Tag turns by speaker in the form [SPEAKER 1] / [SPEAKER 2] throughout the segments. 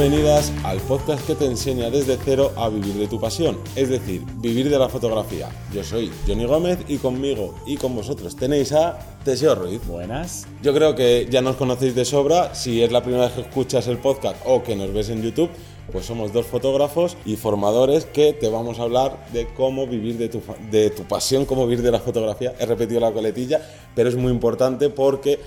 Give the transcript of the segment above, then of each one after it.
[SPEAKER 1] bienvenidas al podcast que te enseña desde cero a vivir de tu pasión, es decir, vivir de la fotografía. Yo soy Johnny Gómez y conmigo y con vosotros tenéis a Teseo Ruiz.
[SPEAKER 2] Buenas.
[SPEAKER 1] Yo creo que ya nos conocéis de sobra, si es la primera vez que escuchas el podcast o que nos ves en YouTube, pues somos dos fotógrafos y formadores que te vamos a hablar de cómo vivir de tu, de tu pasión, cómo vivir de la fotografía. He repetido la coletilla, pero es muy importante porque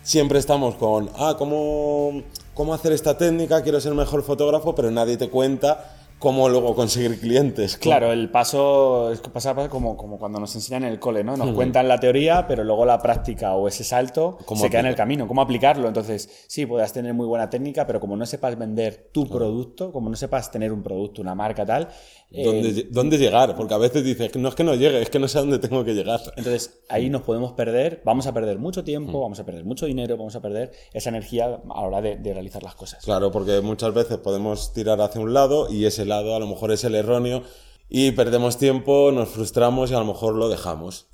[SPEAKER 1] siempre estamos con, ah, ¿cómo, cómo hacer esta técnica? Quiero ser mejor fotógrafo, pero nadie te cuenta cómo luego conseguir clientes.
[SPEAKER 2] Claro, el paso es pasa como, como cuando nos enseñan en el cole, ¿no? Nos cuentan la teoría, pero luego la práctica o ese salto se queda en el camino. ¿Cómo aplicarlo? Entonces, sí, puedes tener muy buena técnica, pero como no sepas vender tu producto, como no sepas tener un producto, una marca tal...
[SPEAKER 1] ¿Dónde, eh, ¿Dónde, llegar? Porque a veces dices, no es que no llegue, es que no sé a dónde tengo que llegar.
[SPEAKER 2] Entonces, ahí nos podemos perder, vamos a perder mucho tiempo, vamos a perder mucho dinero, vamos a perder esa energía a la hora de, de realizar las cosas.
[SPEAKER 1] Claro, porque muchas veces podemos tirar hacia un lado y ese lado a lo mejor es el erróneo y perdemos tiempo, nos frustramos y a lo mejor lo dejamos.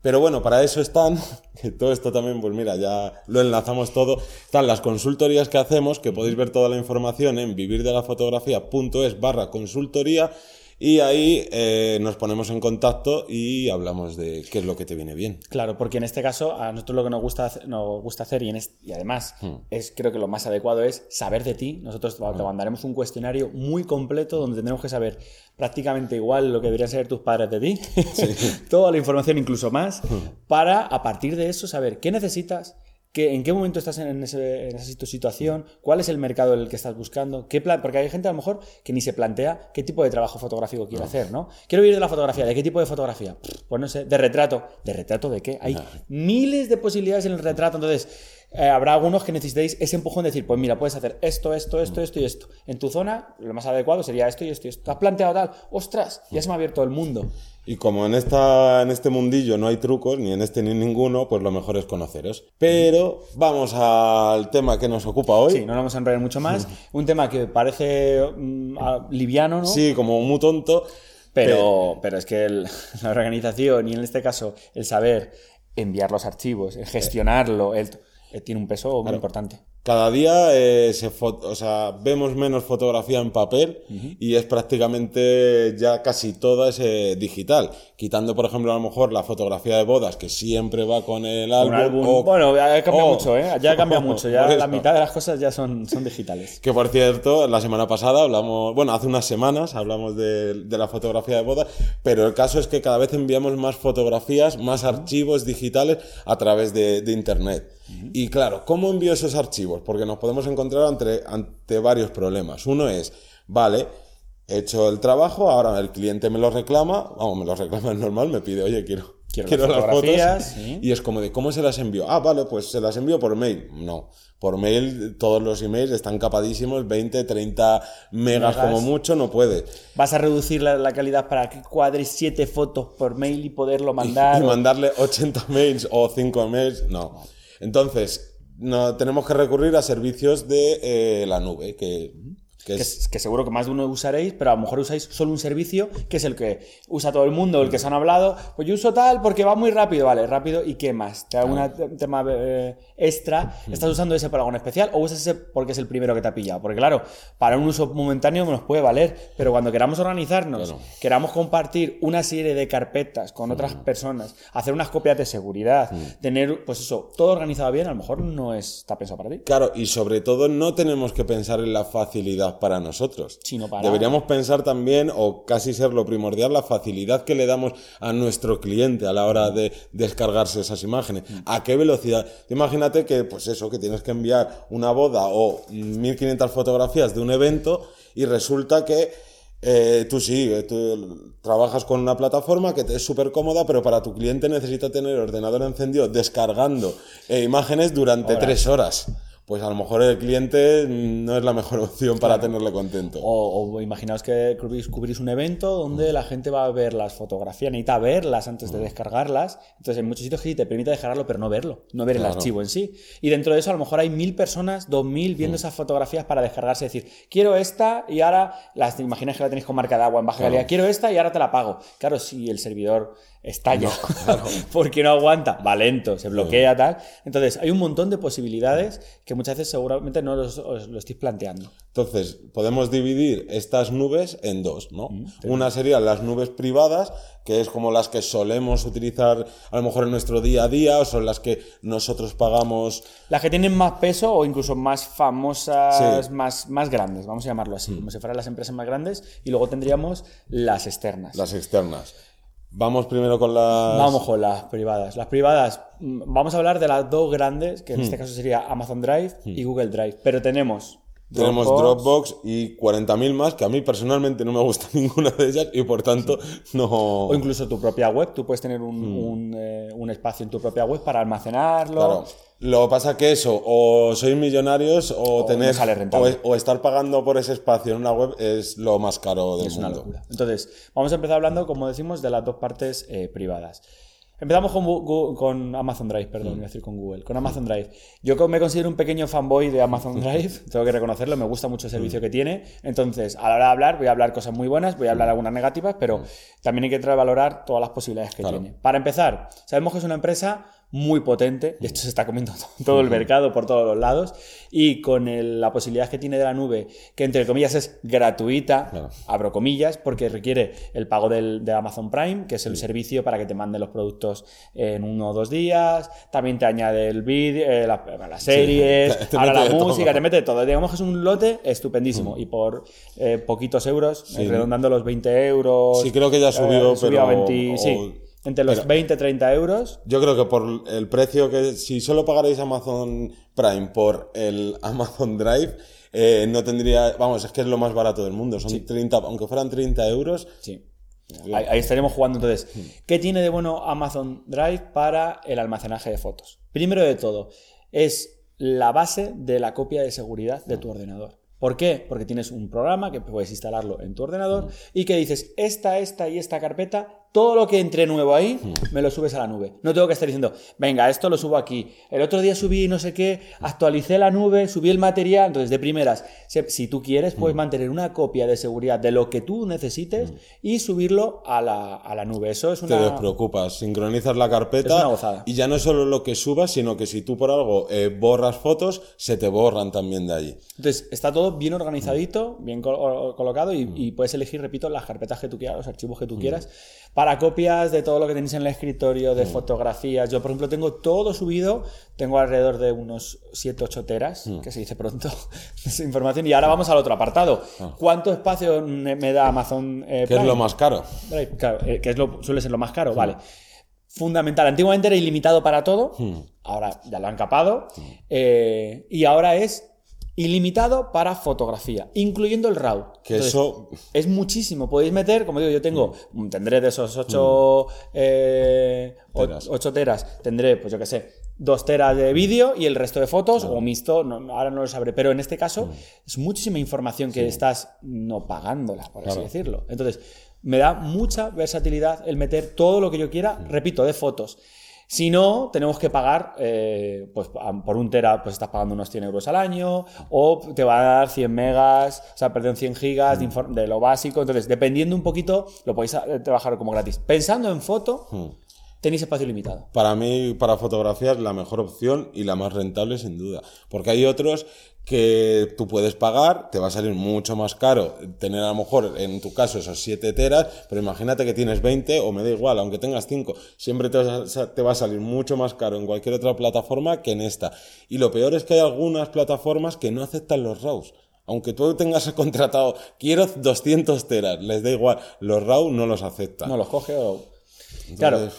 [SPEAKER 1] Pero bueno, para eso están, que todo esto también, pues mira, ya lo enlazamos todo, están las consultorías que hacemos, que podéis ver toda la información en vivirdelafotografía.es barra consultoría y ahí eh, nos ponemos en contacto y hablamos de qué es lo que te viene bien.
[SPEAKER 2] Claro, porque en este caso a nosotros lo que nos gusta, nos gusta hacer y, en y además hmm. es creo que lo más adecuado es saber de ti. Nosotros te hmm. mandaremos un cuestionario muy completo donde tendremos que saber prácticamente igual lo que deberían saber tus padres de ti, toda la información incluso más, hmm. para a partir de eso saber qué necesitas, ¿En qué momento estás en, esa situación? ¿Cuál es el mercado en el que estás buscando? ¿Qué plan? Porque hay gente a lo mejor que ni se plantea qué tipo de trabajo fotográfico quiere hacer, ¿no? Quiero vivir de la fotografía. ¿De qué tipo de fotografía? Pues no sé, de retrato. ¿De retrato de qué? Hay miles de posibilidades en el retrato. Entonces, eh, habrá algunos que necesitéis ese empujón de decir, pues mira, puedes hacer esto, esto, esto, esto y esto. En tu zona, lo más adecuado sería esto y esto y esto. ¿Te has planteado tal? ¡Ostras! Ya se me ha abierto el mundo.
[SPEAKER 1] Y como en, esta, en este mundillo no hay trucos, ni en este ni en ninguno, pues lo mejor es conoceros. Pero vamos al tema que nos ocupa hoy.
[SPEAKER 2] Sí, no lo vamos a enredar mucho más. Un tema que parece mm, liviano, ¿no?
[SPEAKER 1] Sí, como muy tonto.
[SPEAKER 2] Pero, pero es que la organización y en este caso el saber enviar los archivos, el gestionarlo, el eh, tiene un peso muy importante.
[SPEAKER 1] Cada día eh, se o sea, vemos menos fotografía en papel y es prácticamente ya casi toda es eh, digital. Quitando, por ejemplo, a lo mejor la fotografía de bodas, que siempre va con el álbum.
[SPEAKER 2] bueno, ya cambia mucho, ¿eh? Ya cambia mucho. Ya la mitad de las cosas ya son, son digitales.
[SPEAKER 1] Que por cierto, la semana pasada hablamos, bueno, hace unas semanas hablamos de, de la fotografía de bodas, pero el caso es que cada vez enviamos más fotografías, más archivos digitales a través de, de Internet. Y claro, ¿cómo envío esos archivos? Porque nos podemos encontrar ante, ante varios problemas. Uno es, vale, he hecho el trabajo, ahora el cliente me lo reclama, vamos, me lo reclama, es normal, me pide, oye, quiero, quiero, las, fotos. Y es como de, ¿cómo se las envío? Ah, vale, pues se las envío por mail. No, por mail todos los emails están capadísimos, 20, 30 megas, como mucho, no puede.
[SPEAKER 2] ¿Vas a reducir la, calidad para que cuadres 7 fotos por mail y poderlo mandar?
[SPEAKER 1] Y, mandarle 80 mails o 5 mails, no. Entonces, no, tenemos que recurrir a servicios de eh, la nube, que
[SPEAKER 2] que, seguro que más de uno usaréis, pero a lo mejor usáis solo un servicio, que es el que usa todo el mundo, el que se han hablado. Pues yo uso tal porque va muy rápido, vale, rápido, ¿y qué más? ¿Te hago un tema eh, extra? ¿Estás usando ese para algo especial o usas ese porque es el primero que te ha pillado? Porque claro, para un uso momentáneo nos puede valer, pero cuando queramos organizarnos, queramos compartir una serie de carpetas con otras personas, hacer unas copias de seguridad, tener, pues eso, todo organizado bien, a lo mejor no está pensado para ti.
[SPEAKER 1] Claro, y sobre todo no tenemos que pensar en la facilidad para nosotros.
[SPEAKER 2] para...
[SPEAKER 1] Deberíamos pensar también, o casi ser lo primordial, la facilidad que le damos a nuestro cliente a la hora de descargarse esas imágenes. Mm. ¿A qué velocidad? Imagínate que, pues eso, que tienes que enviar una boda o 1500 fotografías de un evento y resulta que eh, tú sí, eh, tú trabajas con una plataforma que te es súper cómoda, pero para tu cliente necesita tener el ordenador encendido descargando eh, imágenes durante tres horas pues a lo mejor el cliente no es la mejor opción para tenerle contento.
[SPEAKER 2] O, imaginaos que cubrís, un evento donde la gente va a ver las fotografías, necesita verlas antes de descargarlas. Entonces, en muchos sitios que sí te permite descargarlo, pero no verlo, no ver el archivo en sí. Y dentro de eso, a lo mejor hay mil personas, dos mil, viendo mm. esas fotografías para descargarse. Es decir, quiero esta y ahora, las imaginas que la tenéis con marca de agua en baja calidad, quiero esta y ahora te la pago. Claro, si el servidor estalla porque no aguanta, va lento, se bloquea, tal. Entonces, hay un montón de posibilidades que muchas veces seguramente no los, os lo estéis planteando.
[SPEAKER 1] Entonces, podemos dividir estas nubes en dos, ¿no? Una serían las nubes privadas, que es como las que solemos utilizar a lo mejor en nuestro día a día, o son las que nosotros pagamos.
[SPEAKER 2] Las que tienen más peso o incluso más famosas, más, más grandes, vamos a llamarlo así, como si fueran las empresas más grandes. Y luego tendríamos las externas.
[SPEAKER 1] Las externas. Vamos primero con las.
[SPEAKER 2] Vamos con las privadas. Las privadas, mm, vamos a hablar de las dos grandes, que en este caso sería Amazon Drive y Google Drive. Pero tenemos
[SPEAKER 1] tenemos Dropbox, y 40.000 más, que a mí personalmente no me gusta ninguna de ellas y por tanto no...
[SPEAKER 2] O incluso tu propia web, tú puedes tener un, eh, un, espacio en tu propia web para almacenarlo. Claro.
[SPEAKER 1] Lo que pasa que eso, o sois millonarios o, tener o, estar pagando por ese espacio en una web es lo más caro del mundo. Una locura.
[SPEAKER 2] Entonces, vamos a empezar hablando, como decimos, de las dos partes eh, privadas. Empezamos con, con, Amazon Drive, perdón, mm. voy a decir con Google, con Amazon Drive. Yo me considero un pequeño fanboy de Amazon Drive, tengo que reconocerlo, me gusta mucho el servicio mm. que tiene. Entonces, a la hora de hablar, voy a hablar cosas muy buenas, voy a hablar algunas negativas, pero mm. también hay que valorar todas las posibilidades que tiene. Para empezar, sabemos que es una empresa muy potente, de hecho se está comiendo todo el mercado por todos los lados, y con la posibilidad que tiene de la nube, que entre comillas es gratuita, abro comillas, porque requiere el pago del, de Amazon Prime, que es el servicio para que te manden los productos en uno o dos días, también te añade el vídeo, eh, las series, ahora la música, te mete todo. Digamos que es un lote estupendísimo, y por eh, poquitos euros, redondando los 20 euros.
[SPEAKER 1] Sí, creo que ya subió, eh, pero...
[SPEAKER 2] 20, sí entre los 20 30 euros.
[SPEAKER 1] Yo creo que por el precio que, si solo pagarais Amazon Prime por el Amazon Drive, eh, no tendría, vamos, es que es lo más barato del mundo, son 30, aunque fueran 30 euros.
[SPEAKER 2] Sí. Ahí, estaríamos jugando entonces. Hmm. ¿Qué tiene de bueno Amazon Drive para el almacenaje de fotos? Primero de todo, es la base de la copia de seguridad de tu ordenador. ¿Por qué? Porque tienes un programa que puedes instalarlo en tu ordenador hmm. y que dices, esta, esta y esta carpeta todo lo que entre nuevo ahí, me lo subes a la nube. No tengo que estar diciendo, venga, esto lo subo aquí. El otro día subí no sé qué, actualicé la nube, subí el material. Entonces, de primeras, si tú quieres, puedes mantener una copia de seguridad de lo que tú necesites y subirlo a la, nube. Eso es una.
[SPEAKER 1] Te despreocupas, sincronizas la carpeta. Y ya no es solo lo que subas, sino que si tú por algo eh, borras fotos, se te borran también de allí.
[SPEAKER 2] Entonces, está todo bien organizadito, bien colocado y, y, puedes elegir, repito, las carpetas que tú quieras, los archivos que tú quieras para copias de todo lo que tenéis en el escritorio, de mm. fotografías. Yo, por ejemplo, tengo todo subido, tengo alrededor de unos 7, 8 teras, mm. que se dice pronto, esa información. Y ahora vamos al otro apartado. Ah. ¿Cuánto espacio me da Amazon
[SPEAKER 1] eh, ¿Qué es lo más caro?
[SPEAKER 2] Claro, eh, que es lo, suele ser lo más caro, mm. vale. Fundamental. Antiguamente era ilimitado para todo, ahora ya lo han capado. Eh, y ahora es ilimitado para fotografía, incluyendo el RAW.
[SPEAKER 1] Que eso
[SPEAKER 2] es muchísimo. Podéis meter, como digo, yo tengo, mm. tendré de esos 8 mm. eh, teras. tendré, pues yo qué sé, 2 teras de vídeo y el resto de fotos, o mixto, ahora no lo sabré, pero en este caso mm. es muchísima información que estás no pagándola, por así decirlo. Entonces, me da mucha versatilidad el meter todo lo que yo quiera, repito, de fotos. Si no, tenemos que pagar, eh, pues por un tera, pues estás pagando unos 100 euros al año, o te va a dar 100 megas, o sea, perdón, 100 gigas de, lo básico. Entonces, dependiendo un poquito, lo podéis eh, trabajar como gratis. Pensando en foto, hmm. tenéis espacio limitado.
[SPEAKER 1] Para mí, para fotografía es la mejor opción y la más rentable, sin duda. Porque hay otros que tú puedes pagar, te va a salir mucho más caro tener a lo mejor en tu caso esos 7 teras, pero imagínate que tienes 20 o me da igual, aunque tengas 5, siempre te va, a, salir mucho más caro en cualquier otra plataforma que en esta. Y lo peor es que hay algunas plataformas que no aceptan los RAWs. Aunque tú tengas contratado, quiero 200 teras, les da igual, los RAW no los aceptan.
[SPEAKER 2] No los coge o... claro.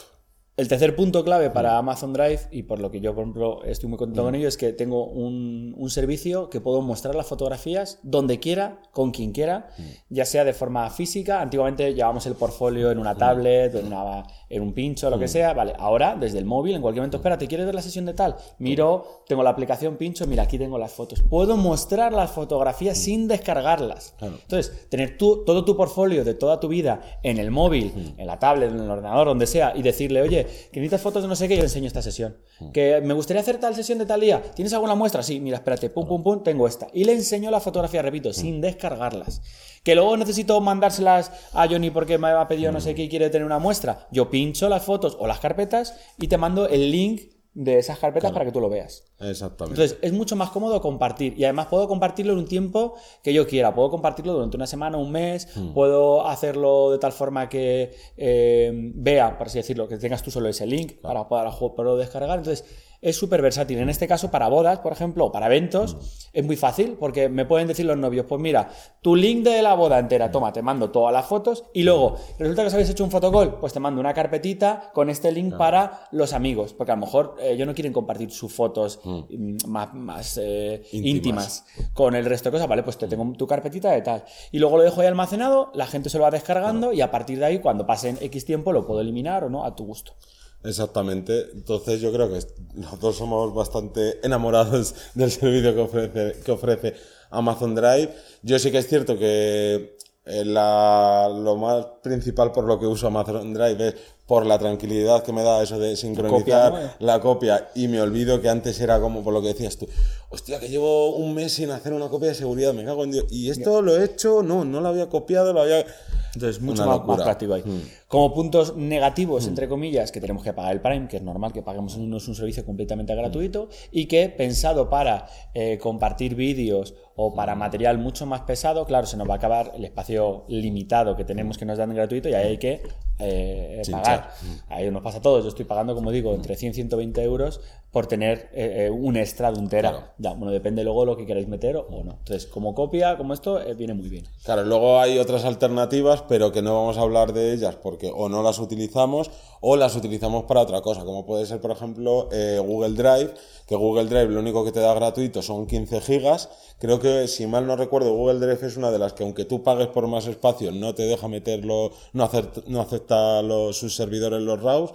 [SPEAKER 2] El tercer punto clave para Amazon Drive, y por lo que yo, por ejemplo, estoy muy contento con ello, es que tengo un, servicio que puedo mostrar las fotografías donde quiera, con quien quiera, ya sea de forma física. Antiguamente llevábamos el portfolio en una tablet, en, una, en un pincho, lo que sea. Vale, ahora desde el móvil, en cualquier momento, espérate, ¿quieres ver la sesión de tal? Miro, tengo la aplicación pincho, mira, aquí tengo las fotos. Puedo mostrar las fotografías sin descargarlas. Entonces, tener tú, todo tu portfolio de toda tu vida en el móvil, en la tablet, en el ordenador, donde sea, y decirle, oye, oye, que necesitas fotos de no sé qué, yo le enseño esta sesión. Que me gustaría hacer tal sesión de tal día. ¿Tienes alguna muestra? Sí, mira, espérate, pum, pum, pum, tengo esta. Y le enseño la fotografía, repito, sin descargarlas. Que luego necesito mandárselas a Johnny porque me ha pedido no sé qué y quiere tener una muestra. Yo pincho las fotos o las carpetas y te mando el link de esas carpetas para que tú lo veas.
[SPEAKER 1] Exactamente.
[SPEAKER 2] Entonces, es mucho más cómodo compartir. Y además puedo compartirlo en un tiempo que yo quiera. Puedo compartirlo durante una semana, un mes. Puedo hacerlo de tal forma que eh, vea, por así decirlo, que tengas tú solo ese link para poder poderlo descargar. Entonces, es súper versátil. En este caso, para bodas, por ejemplo, o para eventos, es muy fácil porque me pueden decir los novios, pues mira, tu link de la boda entera, toma, te mando todas las fotos y luego, resulta que os habéis hecho un fotocall, pues te mando una carpetita con este link para los amigos, porque a lo mejor eh, ellos no quieren compartir sus fotos mm, más, más eh, íntimas. con el resto de cosas, vale, pues te tengo tu carpetita de tal. Y luego lo dejo ahí almacenado, la gente se lo va descargando y a partir de ahí, cuando pasen X tiempo, lo puedo eliminar o no, a tu gusto.
[SPEAKER 1] Exactamente. Entonces yo creo que nosotros somos bastante enamorados del servicio que ofrece, que ofrece Amazon Drive. Yo sí que es cierto que eh, la, lo más principal por lo que uso Amazon Drive es por la tranquilidad que me da eso de sincronizar la copia y me olvido que antes era como por lo que decías tú, hostia, que llevo un mes sin hacer una copia de seguridad, me cago en Dios. Y esto lo he hecho, no, no lo había copiado, lo había...
[SPEAKER 2] Entonces, mucho más, práctico ahí. Hmm. Como puntos negativos, entre comillas, que tenemos que pagar el Prime, que es normal que paguemos un, un servicio completamente gratuito, y que pensado para eh, compartir vídeos o para material mucho más pesado, claro, se nos va a acabar el espacio limitado que tenemos que nos dan gratuito y ahí hay que eh, pagar. Ahí nos pasa a todos. Yo estoy pagando, como digo, entre 100 y 120 euros por tener eh, un extra de un tera. Ya, bueno, depende luego lo que queráis meter o no. Entonces, como copia, como esto, viene muy bien.
[SPEAKER 1] Claro, luego hay otras alternativas, pero que no vamos a hablar de ellas porque o no las utilizamos o las utilizamos para otra cosa, como puede ser, por ejemplo, Google Drive, que Google Drive lo único que te da gratuito son 15 gigas Creo que, si mal no recuerdo, Google Drive es una de las que, aunque tú pagues por más espacio, no te deja meterlo, no, no acepta los, sus servidores los RAWs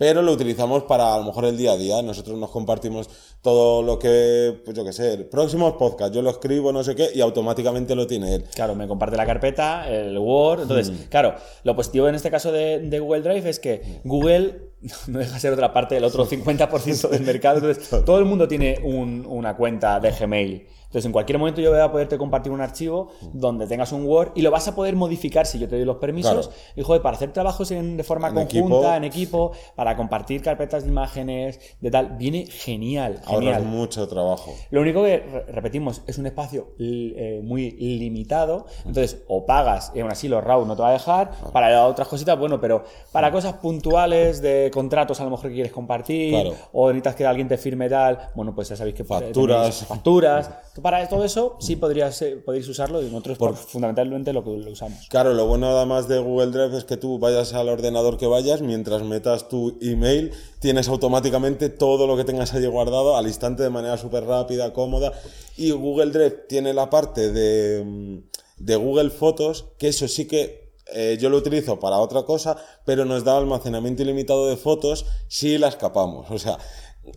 [SPEAKER 1] pero lo utilizamos para a lo mejor el día a día. Nosotros nos compartimos todo lo que, pues yo qué sé, el próximo podcast, yo lo escribo, no sé qué, y automáticamente lo tiene él.
[SPEAKER 2] Claro, me comparte la carpeta, el Word. Entonces, mm. claro, lo positivo en este caso de, de, Google Drive es que Google no deja de ser otra parte del otro 50% del mercado. Entonces, todo el mundo tiene un, una cuenta de Gmail. Entonces, en cualquier momento yo voy a poderte compartir un archivo donde tengas un Word y lo vas a poder modificar si yo te doy los permisos. Y joder, para hacer trabajos de forma conjunta, en equipo, para compartir carpetas de imágenes, de tal, viene genial.
[SPEAKER 1] Ahorras mucho trabajo.
[SPEAKER 2] Lo único que, repetimos, es un espacio eh, muy limitado. Entonces, o pagas y aún así los RAW no te va a dejar. Para otras cositas, bueno, pero para cosas puntuales de contratos a lo mejor que quieres compartir, o necesitas que alguien te firme tal, bueno, pues ya sabéis que
[SPEAKER 1] facturas.
[SPEAKER 2] Facturas para todo eso sí podrías, podéis usarlo y nosotros Por, fundamentalmente lo que lo usamos.
[SPEAKER 1] Claro, lo bueno además de Google Drive es que tú vayas al ordenador que vayas, mientras metas tu email, tienes automáticamente todo lo que tengas allí guardado al instante de manera súper rápida, cómoda. Y Google Drive tiene la parte de, de Google Fotos, que eso sí que eh, yo lo utilizo para otra cosa, pero nos da almacenamiento ilimitado de fotos si la escapamos. O sea,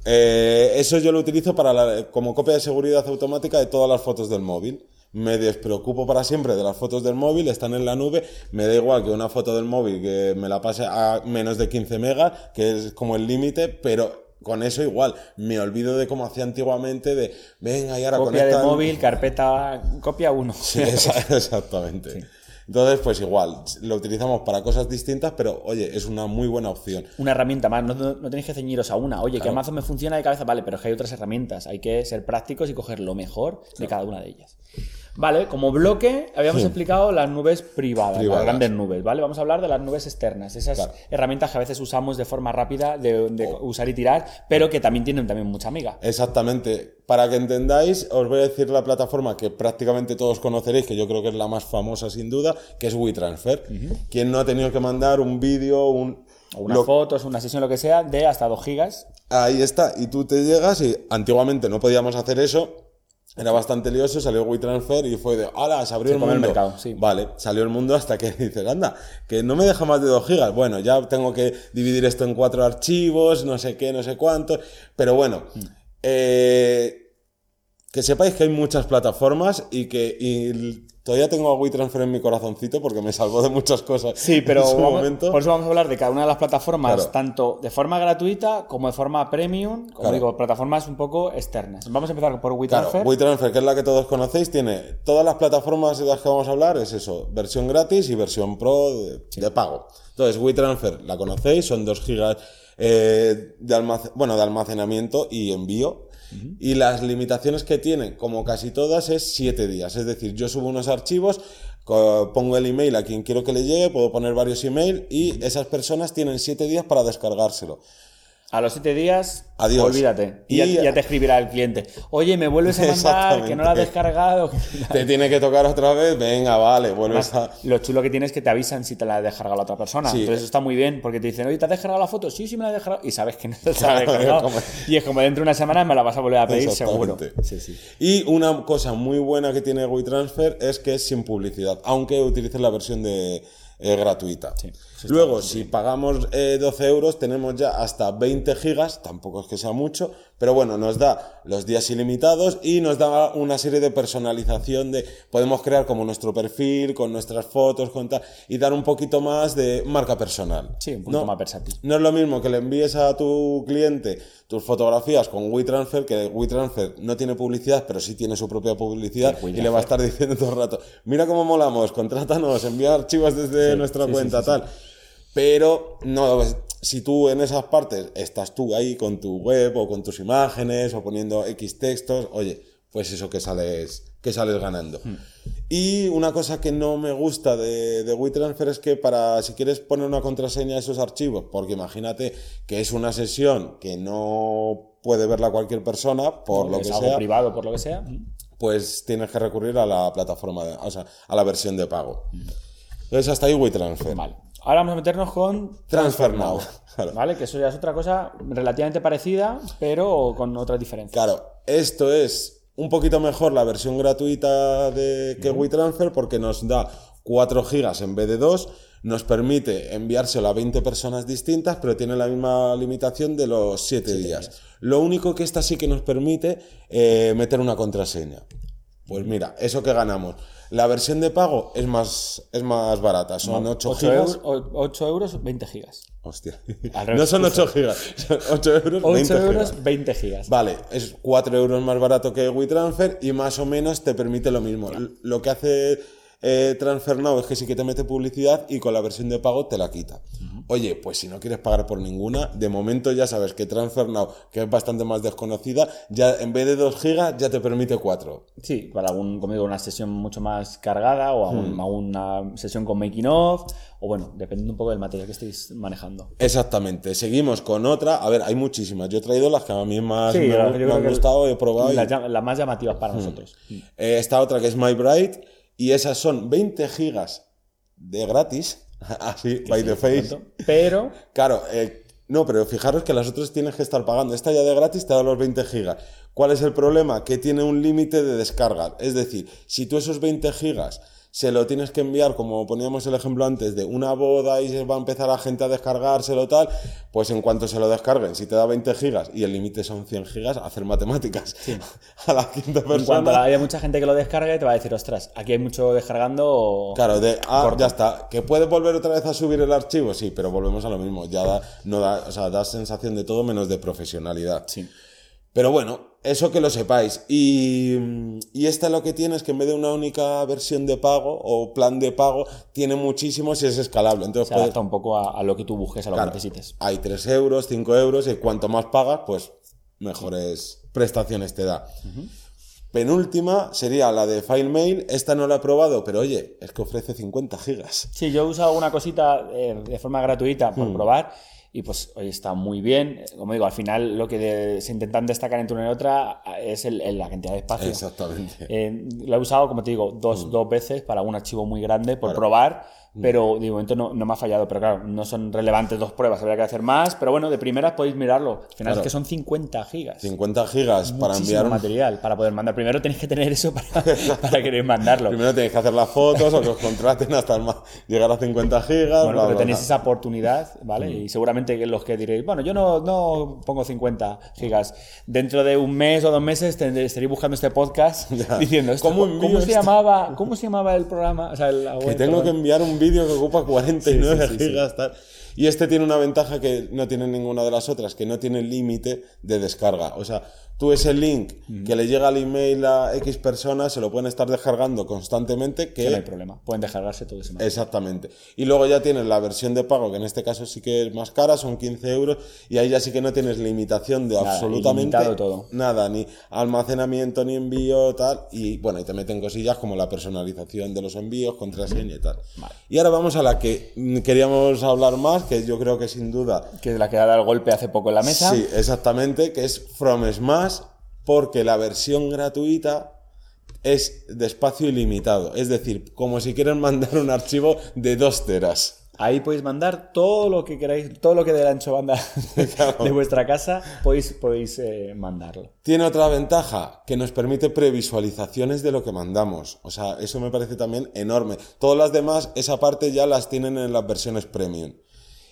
[SPEAKER 1] eh, eso yo lo utilizo para como copia de seguridad automática de todas las fotos del móvil. Me despreocupo para siempre de las fotos del móvil, están en la nube. Me da igual que una foto del móvil que me la pase a menos de 15 megas, que es como el límite, pero con eso igual. Me olvido de cómo hacía antiguamente de, venga, y ahora
[SPEAKER 2] Copia de móvil, carpeta, copia 1.
[SPEAKER 1] Sí, exactamente. Entonces, pues igual, lo utilizamos para cosas distintas, pero oye, es una muy buena opción.
[SPEAKER 2] Una herramienta más, no, no, tenéis que ceñiros a una. Oye, que Amazon me funciona de cabeza, vale, pero es que hay otras herramientas. Hay que ser prácticos y coger lo mejor de cada una de ellas. Vale, como bloque habíamos explicado las nubes privadas, las grandes nubes, ¿vale? Vamos a hablar de las nubes externas, esas herramientas que a veces usamos de forma rápida de, oh. usar y tirar, pero que también tienen también mucha amiga.
[SPEAKER 1] Exactamente. Para que entendáis, os voy a decir la plataforma que prácticamente todos conoceréis, que yo creo que es la más famosa sin duda, que es WeTransfer. Quien no ha tenido que mandar un vídeo, un...
[SPEAKER 2] Unas fotos, una sesión, lo que sea, de hasta 2 gigas.
[SPEAKER 1] Ahí está, y tú te llegas y antiguamente no podíamos hacer eso, era bastante lioso, salió WeTransfer y fue de, ¡hala! Se abrió el mundo.
[SPEAKER 2] mercado, sí.
[SPEAKER 1] Vale, salió el mundo hasta que dices, anda, que no me deja más de 2 gigas. Bueno, ya tengo que dividir esto en cuatro archivos, no sé qué, no sé cuánto. Pero bueno, mm. eh, que sepáis que hay muchas plataformas y que y todavía tengo a WeTransfer en mi corazoncito porque me salvó de muchas cosas.
[SPEAKER 2] Sí, pero
[SPEAKER 1] en su
[SPEAKER 2] vamos-
[SPEAKER 1] momento.
[SPEAKER 2] por eso vamos a hablar de cada una de las plataformas,
[SPEAKER 1] Claro.
[SPEAKER 2] tanto de forma gratuita como de forma premium, como
[SPEAKER 1] Claro.
[SPEAKER 2] digo, plataformas un poco externas. Vamos a empezar por
[SPEAKER 1] Claro,
[SPEAKER 2] WeTransfer.
[SPEAKER 1] WeTransfer, que es la que todos conocéis, tiene todas las plataformas de las que vamos a hablar, es eso, versión gratis y versión pro de, de pago. Entonces, WeTransfer, la conocéis, son 2 gigas eh, de, bueno, de almacenamiento y envío. Y las limitaciones que tiene, como casi todas, es 7 días. Es decir, yo subo unos archivos, pongo el email a quien quiero que le llegue, puedo poner varios emails y esas personas tienen 7 días para descargárselo.
[SPEAKER 2] A los siete días,
[SPEAKER 1] Adiós.
[SPEAKER 2] olvídate. Y,
[SPEAKER 1] Y-
[SPEAKER 2] ya, ya te escribirá el cliente. Oye, me vuelves a mandar, que no la has descargado.
[SPEAKER 1] Te tiene que tocar otra vez, venga, vale, vuelves a...
[SPEAKER 2] Lo chulo que tienes es que te avisan si te la ha descargado la otra persona.
[SPEAKER 1] Sí.
[SPEAKER 2] Entonces eso está muy bien, porque te dicen, oye, ¿te has descargado la foto? Sí, sí me la he descargado. Y sabes que no te la has descargado. Y es como dentro de una semana me la vas a volver a pedir, seguro.
[SPEAKER 1] Exactamente.
[SPEAKER 2] Sí, sí.
[SPEAKER 1] Y una cosa muy buena que tiene WeTransfer es que es sin publicidad, aunque utilices la versión de eh, gratuita.
[SPEAKER 2] Sí,
[SPEAKER 1] Luego, si pagamos eh, 12 euros, tenemos ya hasta 20 gigas, tampoco es que sea mucho, pero bueno, nos da los días ilimitados y nos da una serie de personalización de, podemos crear como nuestro perfil, con nuestras fotos, con tal, y dar un poquito más de marca personal.
[SPEAKER 2] Sí, un poquito
[SPEAKER 1] ¿no?
[SPEAKER 2] más versátil.
[SPEAKER 1] No es lo mismo que le envíes a tu cliente tus fotografías con WeTransfer, que WeTransfer no tiene publicidad, pero sí tiene su propia publicidad y le va a estar diciendo todo el rato, mira cómo molamos, contrátanos, envía archivos desde nuestra cuenta, tal. Pero no, pues, si tú en esas partes estás tú ahí con tu web o con tus imágenes o poniendo X textos, oye, pues eso que sales, que sales ganando.
[SPEAKER 2] Hmm.
[SPEAKER 1] Y una cosa que no me gusta de, de WeTransfer es que para, si quieres poner una contraseña a esos archivos, porque imagínate que es una sesión que no puede verla cualquier persona, por lo
[SPEAKER 2] es
[SPEAKER 1] que
[SPEAKER 2] algo
[SPEAKER 1] sea,
[SPEAKER 2] privado, por lo que sea.
[SPEAKER 1] pues tienes que recurrir a la plataforma, de- o sea, a la versión de pago. Entonces hasta ahí WeTransfer.
[SPEAKER 2] Vale. Ahora vamos a meternos con
[SPEAKER 1] Transfer Now. Claro.
[SPEAKER 2] ¿Vale? Que eso ya es otra cosa relativamente parecida, pero con otras diferencias.
[SPEAKER 1] Claro, esto es un poquito mejor la versión gratuita de que WeTransfer porque nos da 4 gigas en vez de 2, nos permite enviárselo a 20 personas distintas, pero tiene la misma limitación de los 7 días. Lo único que esta sí que nos permite eh, meter una contraseña. Pues mira, eso que ganamos. La versión de pago es más, es más barata, son 8,
[SPEAKER 2] 8
[SPEAKER 1] gigas.
[SPEAKER 2] euros, o- 8 euros, 20 gigas.
[SPEAKER 1] Hostia.
[SPEAKER 2] Revés,
[SPEAKER 1] No son 8 gigas, son 8 euros,
[SPEAKER 2] 8
[SPEAKER 1] 20
[SPEAKER 2] euros,
[SPEAKER 1] gigas.
[SPEAKER 2] 20 gigas.
[SPEAKER 1] Vale, es 4 euros más barato que WeTransfer y más o menos te permite lo mismo. Lo que hace eh, Transfer Now es que sí que te mete publicidad y con la versión de pago te la quita. Oye, pues si no quieres pagar por ninguna, de momento ya sabes que Transfer Now, que es bastante más desconocida, ya en vez de 2 gigas ya te permite 4.
[SPEAKER 2] Sí, para algún, como digo, una sesión mucho más cargada o
[SPEAKER 1] Hmm.
[SPEAKER 2] alguna sesión con making of, o bueno, dependiendo un poco del material que estéis manejando.
[SPEAKER 1] Exactamente. Seguimos con otra. A ver, hay muchísimas. Yo he traído las que a mí más
[SPEAKER 2] Sí,
[SPEAKER 1] me, han gustado, he probado. y-
[SPEAKER 2] Las, llam- las más llamativas para nosotros.
[SPEAKER 1] Eh, esta otra que es My Bright y esas son 20 gigas de gratis, así, by the face.
[SPEAKER 2] Pero,
[SPEAKER 1] Claro, eh, no, pero fijaros que las otras tienes que estar pagando. Esta ya de gratis te da los 20 gigas. ¿Cuál es el problema? Que tiene un límite de descarga. Es decir, si tú esos 20 gigas se lo tienes que enviar, como poníamos el ejemplo antes, de una boda y se va a empezar la gente a descargárselo tal, pues en cuanto se lo descarguen, si te da 20 gigas y el límite son 100 gigas, hacer matemáticas. A la quinta
[SPEAKER 2] en cuanto
[SPEAKER 1] persona.
[SPEAKER 2] haya mucha gente que lo descargue, te va a decir, ostras, aquí hay mucho descargando. o-
[SPEAKER 1] Claro, de, ah, ya está. ¿Que puedes volver otra vez a subir el archivo? Sí, pero volvemos a lo mismo. Ya da, no da, o sea, da sensación de todo menos de profesionalidad.
[SPEAKER 2] Sí.
[SPEAKER 1] Pero bueno, eso que lo sepáis. Y, y esta lo que tiene es que en vez de una única versión de pago o plan de pago, tiene muchísimos y es escalable. Entonces,
[SPEAKER 2] Se
[SPEAKER 1] puedes-
[SPEAKER 2] adapta un poco a, a lo que tú busques, a lo
[SPEAKER 1] claro,
[SPEAKER 2] que necesites.
[SPEAKER 1] hay 3 euros, 5 euros, y cuanto más pagas, pues mejores prestaciones te da. Penúltima sería la de FileMail. Esta no la he probado, pero oye, es que ofrece 50 gigas.
[SPEAKER 2] Sí, yo he usado alguna cosita eh, de forma gratuita por
[SPEAKER 1] Hmm.
[SPEAKER 2] probar y pues hoy está muy bien. Como digo, al final lo que de- se intentan destacar entre una y otra es el- el- la cantidad de espacio.
[SPEAKER 1] Exactamente.
[SPEAKER 2] Eh, lo he usado, como te digo, dos, dos veces para un archivo muy grande por probar, pero de momento no, no me ha fallado. Pero claro, no son relevantes dos pruebas, habría que hacer más. Pero bueno, de primeras podéis mirarlo. Al final es que son 50 gigas.
[SPEAKER 1] 50 gigas para
[SPEAKER 2] Muchísimo
[SPEAKER 1] enviar un-
[SPEAKER 2] material para poder mandar. Primero tenéis que tener eso para, para querer mandarlo.
[SPEAKER 1] Primero tenéis que hacer las fotos o que os contraten hasta el llegar a 50 gigas.
[SPEAKER 2] Bueno,
[SPEAKER 1] bla,
[SPEAKER 2] pero
[SPEAKER 1] bla,
[SPEAKER 2] tenéis
[SPEAKER 1] bla.
[SPEAKER 2] esa oportunidad, ¿vale?
[SPEAKER 1] Mm.
[SPEAKER 2] Y seguramente los que diréis, bueno, yo no, no pongo 50 gigas. Dentro de un mes o dos meses estaréis buscando este podcast
[SPEAKER 1] Ya.
[SPEAKER 2] diciendo, ¿esto,
[SPEAKER 1] ¿Cómo
[SPEAKER 2] ¿cómo, se
[SPEAKER 1] esto?
[SPEAKER 2] llamaba, ¿cómo se llamaba el programa? O sea, la
[SPEAKER 1] Que tengo que enviar un vídeo que ocupa 49
[SPEAKER 2] Sí,
[SPEAKER 1] gigas. Tal. Y este tiene una ventaja que no tiene ninguna de las otras, que no tiene límite de descarga. O sea, tú ese link
[SPEAKER 2] Mm.
[SPEAKER 1] que le llega al email a X personas se lo pueden estar descargando constantemente. Que
[SPEAKER 2] Que no hay problema. Pueden descargarse todo ese material.
[SPEAKER 1] Exactamente. Y luego ya tienes la versión de pago, que en este caso sí que es más cara, son 15 euros, y ahí ya sí que no tienes limitación de
[SPEAKER 2] Nada,
[SPEAKER 1] absolutamente
[SPEAKER 2] todo.
[SPEAKER 1] nada, ni almacenamiento, ni envío, tal. Y bueno, y te meten cosillas como la personalización de los envíos, contraseña y tal. Y ahora vamos a la que queríamos hablar más, que yo creo que sin duda
[SPEAKER 2] Que es la que ha dado el golpe hace poco en la mesa.
[SPEAKER 1] Sí, exactamente, que es From Porque la versión gratuita es de espacio ilimitado. Es decir, como si quieren mandar un archivo de 2 teras.
[SPEAKER 2] Ahí podéis mandar todo lo que queráis, todo lo que de la ancho banda de vuestra casa, podéis, podéis eh, mandarlo.
[SPEAKER 1] Tiene otra ventaja, que nos permite previsualizaciones de lo que mandamos. O sea, eso me parece también enorme. Todas las demás, esa parte ya las tienen en las versiones premium.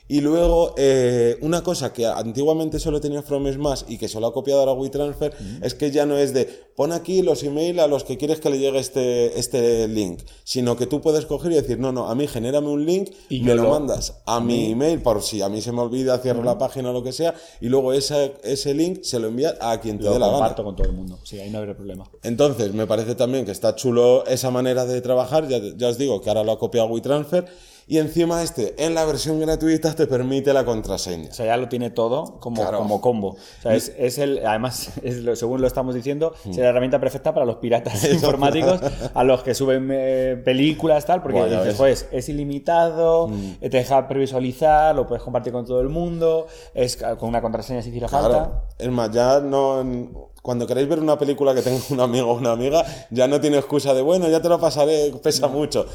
[SPEAKER 1] Y luego, eh, una cosa que antiguamente solo tenía From Smash y que solo ha copiado ahora WeTransfer es que ya no es de pon aquí los emails a los que quieres que le llegue este, este link, sino que tú puedes coger y decir, no, no, a mí genérame un link
[SPEAKER 2] Y
[SPEAKER 1] me lo
[SPEAKER 2] lo-
[SPEAKER 1] mandas a mi email por si a mí se me olvida, cierro la página o lo que sea, y luego ese, ese link se lo envía a quien te
[SPEAKER 2] Lo
[SPEAKER 1] dé la gana.
[SPEAKER 2] comparto con todo el mundo. Sí, ahí no habrá problema.
[SPEAKER 1] Entonces, me parece también que está chulo esa manera de trabajar. Ya, ya os digo que ahora lo ha copiado WeTransfer. Y encima este, en la versión gratuita, te permite la contraseña.
[SPEAKER 2] O sea, ya lo tiene todo como,
[SPEAKER 1] Claro.
[SPEAKER 2] como combo. O sea, es, es el, además, es lo- según lo estamos diciendo,
[SPEAKER 1] Mm.
[SPEAKER 2] es la herramienta perfecta para los piratas informáticos, a los que suben eh, películas, tal, porque dices.
[SPEAKER 1] Mm.
[SPEAKER 2] pues, es ilimitado, eh, te deja previsualizar, lo puedes compartir con todo el mundo, es ca- con una contraseña si falta.
[SPEAKER 1] Claro. Es más, ya no. Cuando queréis ver una película que tenga un amigo o una amiga, ya no tiene excusa de, bueno, ya te lo pasaré, pesa mucho.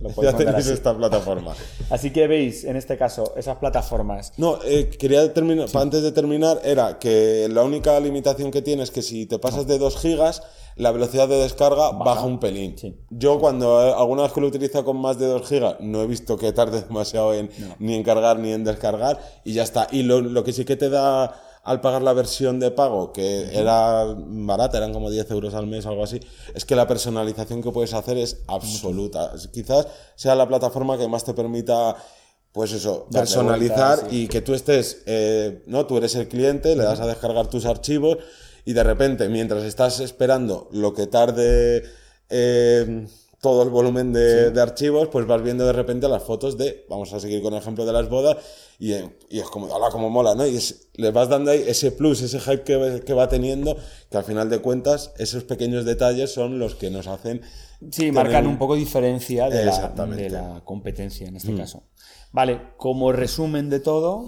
[SPEAKER 2] Lo
[SPEAKER 1] Ya tenéis
[SPEAKER 2] así.
[SPEAKER 1] esta plataforma.
[SPEAKER 2] Así que veis, en este caso, esas plataformas.
[SPEAKER 1] No, eh, quería terminar, antes de terminar, era que la única limitación que tiene es que si te pasas de 2 gigas, la velocidad de descarga baja, un pelín.
[SPEAKER 2] Sí.
[SPEAKER 1] Yo cuando eh, alguna vez que lo utilizo con más de 2 gigas, no he visto que tarde demasiado en ni en cargar ni en descargar y ya está. Y lo, lo que sí que te da al pagar la versión de pago, que era barata, eran como 10 euros al mes o algo así, es que la personalización que puedes hacer es absoluta. Quizás sea la plataforma que más te permita pues eso, personalizar
[SPEAKER 2] sí.
[SPEAKER 1] y que tú estés, eh, ¿no? Tú eres el cliente, le das a descargar tus archivos y de repente, mientras estás esperando lo que tarde eh, todo el volumen de, de archivos, pues vas viendo de repente las fotos de, vamos a seguir con el ejemplo de las bodas, y, eh, y es como, hola, como mola, ¿no? Y es- le vas dando ahí ese plus, ese hype que, va- que va teniendo, que al final de cuentas, esos pequeños detalles son los que nos hacen...
[SPEAKER 2] Sí,
[SPEAKER 1] tener
[SPEAKER 2] marcan un poco diferencia de la, de la competencia en este caso. Vale, como resumen de todo,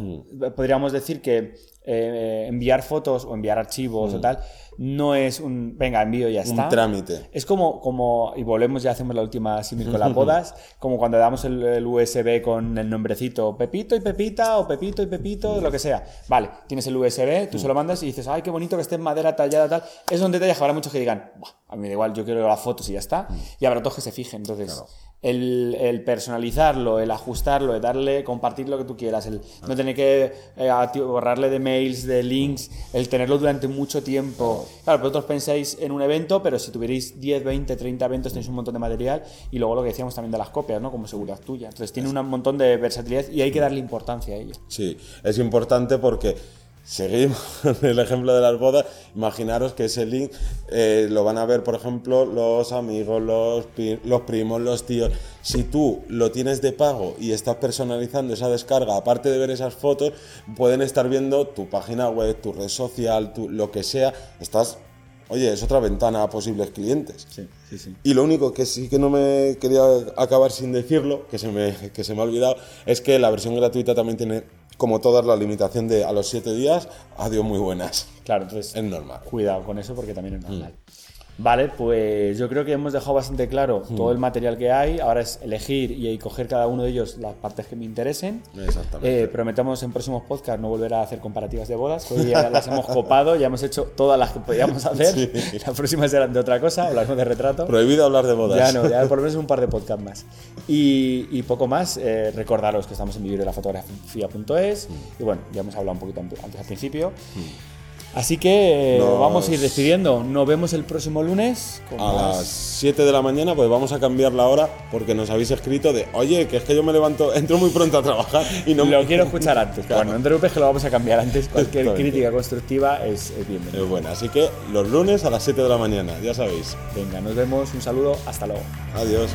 [SPEAKER 2] podríamos decir que eh, enviar fotos o enviar archivos o tal no es un venga, envío y ya está.
[SPEAKER 1] Un trámite.
[SPEAKER 2] Es como, como, y volvemos, ya hacemos la última símil con las bodas, como cuando damos el, el USB con el nombrecito Pepito y Pepita, o Pepito y Pepito, lo que sea. Vale, tienes el USB, tú se lo mandas y dices, ay, qué bonito que esté en madera tallada, tal. Es un detalle que habrá muchos que digan, "Buah, a mí me da igual, yo quiero las fotos y ya está. Y habrá otros que se fijen. Entonces, el, el personalizarlo, el ajustarlo, el darle, compartir lo que tú quieras, el no tener que eh, borrarle de mails, de links, el tenerlo durante mucho tiempo. Claro, vosotros pensáis en un evento, pero si tuvierais 10, 20, 30 eventos tenéis un montón de material y luego lo que decíamos también de las copias, ¿no? Como seguridad tuya. Entonces tiene un montón de versatilidad y hay que darle importancia a ella.
[SPEAKER 1] Sí, es importante porque seguimos el ejemplo de las bodas. Imaginaros que ese link eh, lo van a ver, por ejemplo, los amigos, los, los primos, los tíos. Si tú lo tienes de pago y estás personalizando esa descarga, aparte de ver esas fotos, pueden estar viendo tu página web, tu red social, tu, lo que sea. Estás, oye, es otra ventana a posibles clientes.
[SPEAKER 2] Sí, sí, sí.
[SPEAKER 1] Y lo único que sí que no me quería acabar sin decirlo, que se me, que se me ha olvidado, es que la versión gratuita también tiene, como todas, la limitación de a los 7 días, adiós muy buenas.
[SPEAKER 2] Claro, entonces
[SPEAKER 1] Es normal.
[SPEAKER 2] cuidado con eso porque también es normal. Vale, pues yo creo que hemos dejado bastante claro
[SPEAKER 1] Hmm.
[SPEAKER 2] todo el material que hay. Ahora es elegir y coger cada uno de ellos las partes que me interesen.
[SPEAKER 1] Exactamente.
[SPEAKER 2] Eh, prometemos en próximos podcasts no volver a hacer comparativas de bodas, hoy ya las hemos copado, ya hemos hecho todas las que podíamos hacer. Las próximas serán de otra cosa, hablaremos de retrato.
[SPEAKER 1] Prohibido hablar de bodas.
[SPEAKER 2] Ya no, ya por lo menos un par de podcasts más. Y, y poco más, eh, recordaros que estamos en vivir de la fotografía.es y bueno, ya hemos hablado un poquito antes al principio. Así que eh,
[SPEAKER 1] Nos...
[SPEAKER 2] vamos a ir decidiendo. Nos vemos el próximo lunes. Con
[SPEAKER 1] a las 7 de la mañana, pues vamos a cambiar la hora porque nos habéis escrito de, oye, que es que yo me levanto, entro muy pronto a trabajar y no
[SPEAKER 2] Lo quiero escuchar antes.
[SPEAKER 1] Claro.
[SPEAKER 2] Bueno, no te preocupes que lo vamos a cambiar antes. Cualquier crítica constructiva es, es bienvenida.
[SPEAKER 1] Es buena, así que los lunes a las 7 de la mañana, ya sabéis.
[SPEAKER 2] Venga, nos vemos, un saludo, hasta luego.
[SPEAKER 1] Adiós.